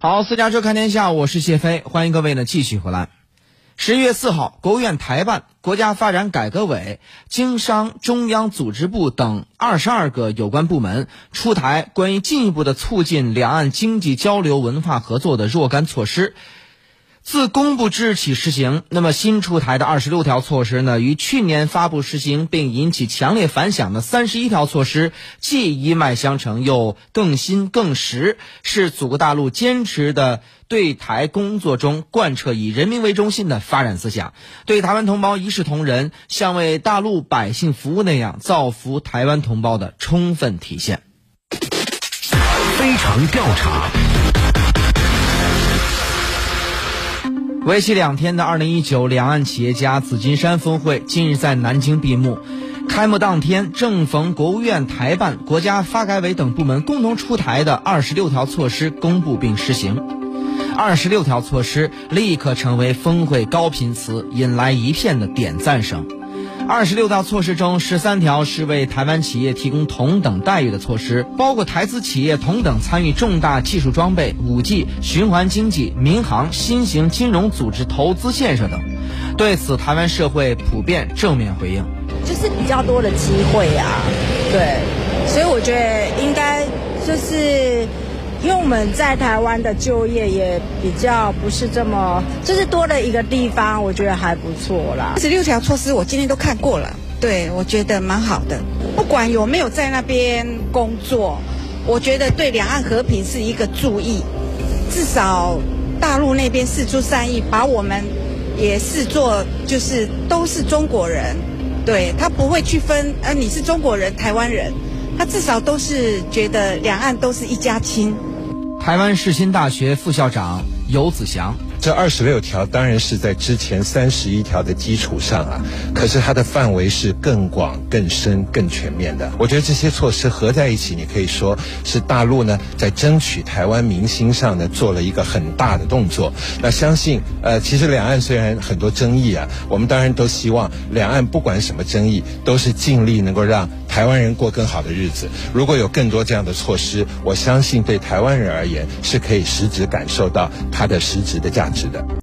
好，私家车看天下，我是谢飞，欢迎各位呢继续回来。十一月四号，国务院台办、国家发展改革委、经商中央组织部等二十二个有关部门出台关于进一步的促进两岸经济交流、文化合作的若干措施。自公布之日起施行。那么新出台的二十六条措施呢，与去年发布实行并引起强烈反响的三十一条措施，既一脉相承，又更新更实，是祖国大陆坚持的对台工作中贯彻以人民为中心的发展思想，对台湾同胞一视同仁，像为大陆百姓服务那样造福台湾同胞的充分体现。非常调查。为期两天的二零一九两岸企业家紫金山峰会近日在南京闭幕。开幕当天正逢国务院台办、国家发改委等部门共同出台的二十六条措施公布并实行。二十六条措施立刻成为峰会高频词，引来一片的点赞声。二十六条措施中，十三条是为台湾企业提供同等待遇的措施，包括台资企业同等参与重大技术装备、五 G、循环经济、民航、新型金融组织投资建设等。对此，台湾社会普遍正面回应，就是比较多的机会呀，对，所以我觉得应该就是。因为我们在台湾的就业也比较不是这么，就是多了一个地方，我觉得还不错啦。十六条措施我今天都看过了，对我觉得蛮好的。不管有没有在那边工作，我觉得对两岸和平是一个注意。至少大陆那边四出善意，把我们也视作就是都是中国人，对他不会去分，呃，你是中国人、台湾人，他至少都是觉得两岸都是一家亲。台湾世新大学副校长游子祥。这二十六条当然是在之前三十一条的基础上啊，可是它的范围是更广、更深、更全面的。我觉得这些措施合在一起，你可以说是大陆呢在争取台湾民心上呢做了一个很大的动作。那相信呃，其实两岸虽然很多争议啊，我们当然都希望两岸不管什么争议，都是尽力能够让台湾人过更好的日子。如果有更多这样的措施，我相信对台湾人而言是可以实质感受到它的实质的价值。的。